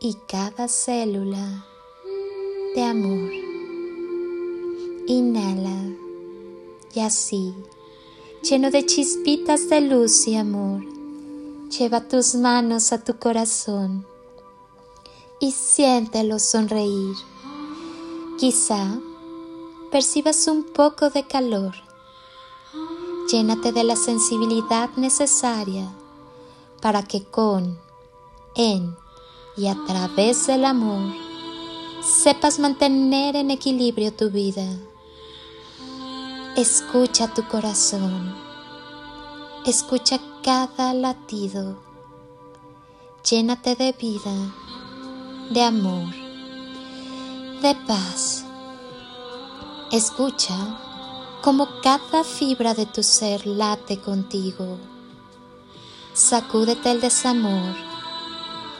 y cada célula de amor. Inhala y así, lleno de chispitas de luz y amor, lleva tus manos a tu corazón y siéntelo sonreír. Quizá percibas un poco de calor. Llénate de la sensibilidad necesaria para que con, en y a través del amor sepas mantener en equilibrio tu vida. Escucha tu corazón. Escucha cada latido. Llénate de vida, de amor, de paz. Escucha cómo cada fibra de tu ser late contigo. Sacúdete el desamor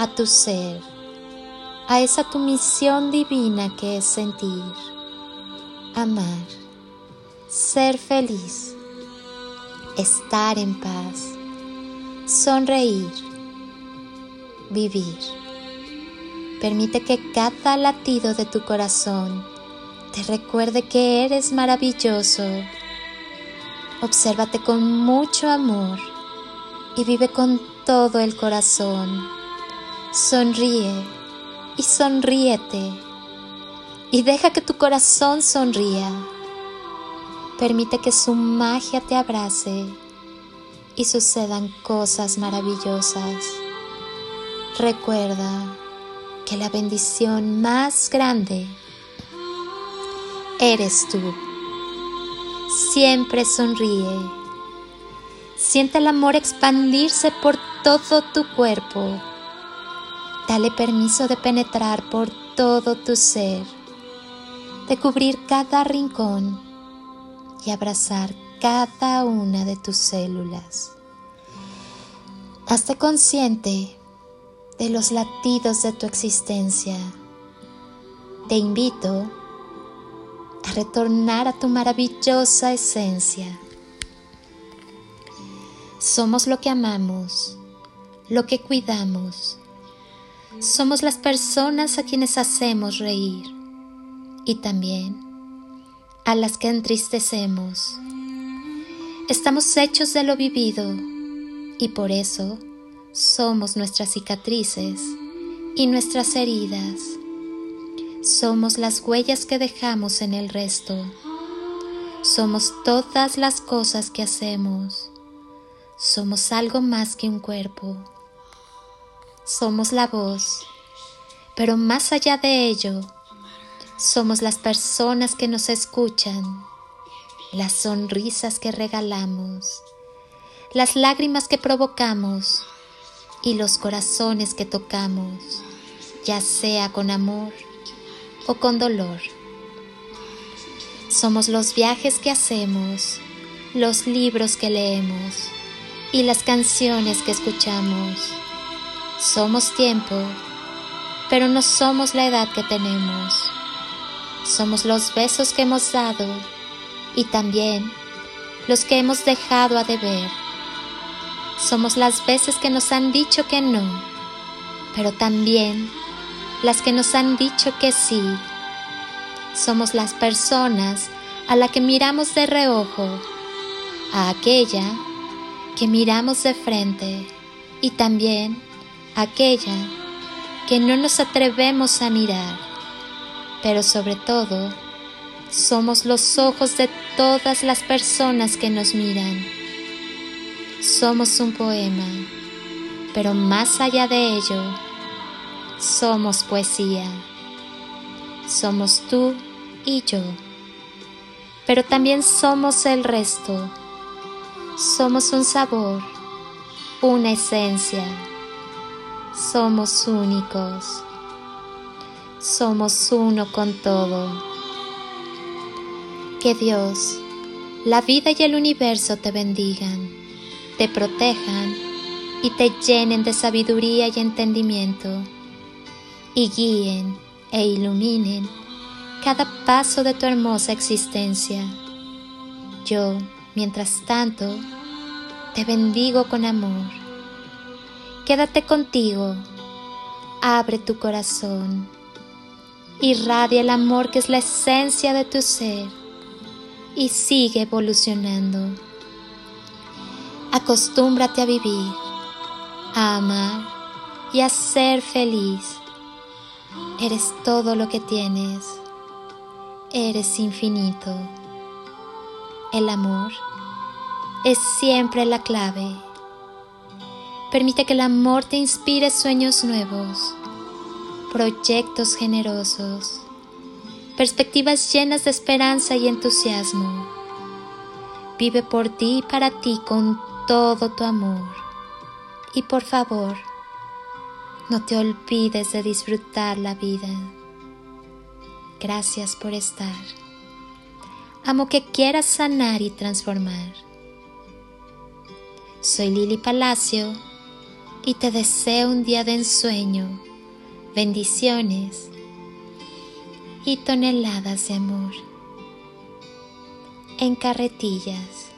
a tu ser, a esa tu misión divina que es sentir, amar, ser feliz, estar en paz, sonreír, vivir. Permite que cada latido de tu corazón te recuerde que eres maravilloso. Obsérvate con mucho amor y vive con todo el corazón Sonríe y sonríete y deja que tu corazón sonría. Permite que su magia te abrace y sucedan cosas maravillosas. Recuerda que la bendición más grande eres tú. Siempre sonríe. Siente el amor expandirse por todo tu cuerpo Dale permiso de penetrar por todo tu ser, de cubrir cada rincón y abrazar cada una de tus células. Hazte consciente de los latidos de tu existencia. Te invito a retornar a tu maravillosa esencia. Somos lo que amamos, lo que cuidamos somos las personas a quienes hacemos reír y también a las que entristecemos. Estamos hechos de lo vivido y por eso somos nuestras cicatrices y nuestras heridas. Somos las huellas que dejamos en el resto. Somos todas las cosas que hacemos. Somos algo más que un cuerpo somos la voz, pero más allá de ello, somos las personas que nos escuchan, las sonrisas que regalamos, las lágrimas que provocamos y los corazones que tocamos, ya sea con amor o con dolor. Somos los viajes que hacemos, los libros que leemos y las canciones que escuchamos somos tiempo, pero no somos la edad que tenemos. Somos los besos que hemos dado y también los que hemos dejado a deber. Somos las veces que nos han dicho que no, pero también las que nos han dicho que sí. Somos las personas a la que miramos de reojo, a aquella que miramos de frente y también aquella que no nos atrevemos a mirar, pero sobre todo somos los ojos de todas las personas que nos miran. Somos un poema, pero más allá de ello, somos poesía. Somos tú y yo, pero también somos el resto. Somos un sabor, una esencia. Somos únicos. Somos uno con todo. Que Dios, la vida y el universo te bendigan, te protejan y te llenen de sabiduría y entendimiento, y guíen e iluminen cada paso de tu hermosa existencia. Yo, mientras tanto, te bendigo con amor. Quédate contigo, abre tu corazón, irradia el amor que es la esencia de tu ser y sigue evolucionando. Acostúmbrate a vivir, a amar y a ser feliz. Eres todo lo que tienes. Eres infinito. El amor es siempre la clave. Permite que el amor te inspire sueños nuevos, proyectos generosos perspectivas llenas de esperanza y entusiasmo. Vive por ti y para ti con todo tu amor. Y por favor, no te olvides de disfrutar la vida. Gracias por estar. Amo que quieras sanar y transformar. Soy Lili Palacio y te deseo un día de ensueño, bendiciones y toneladas de amor en carretillas.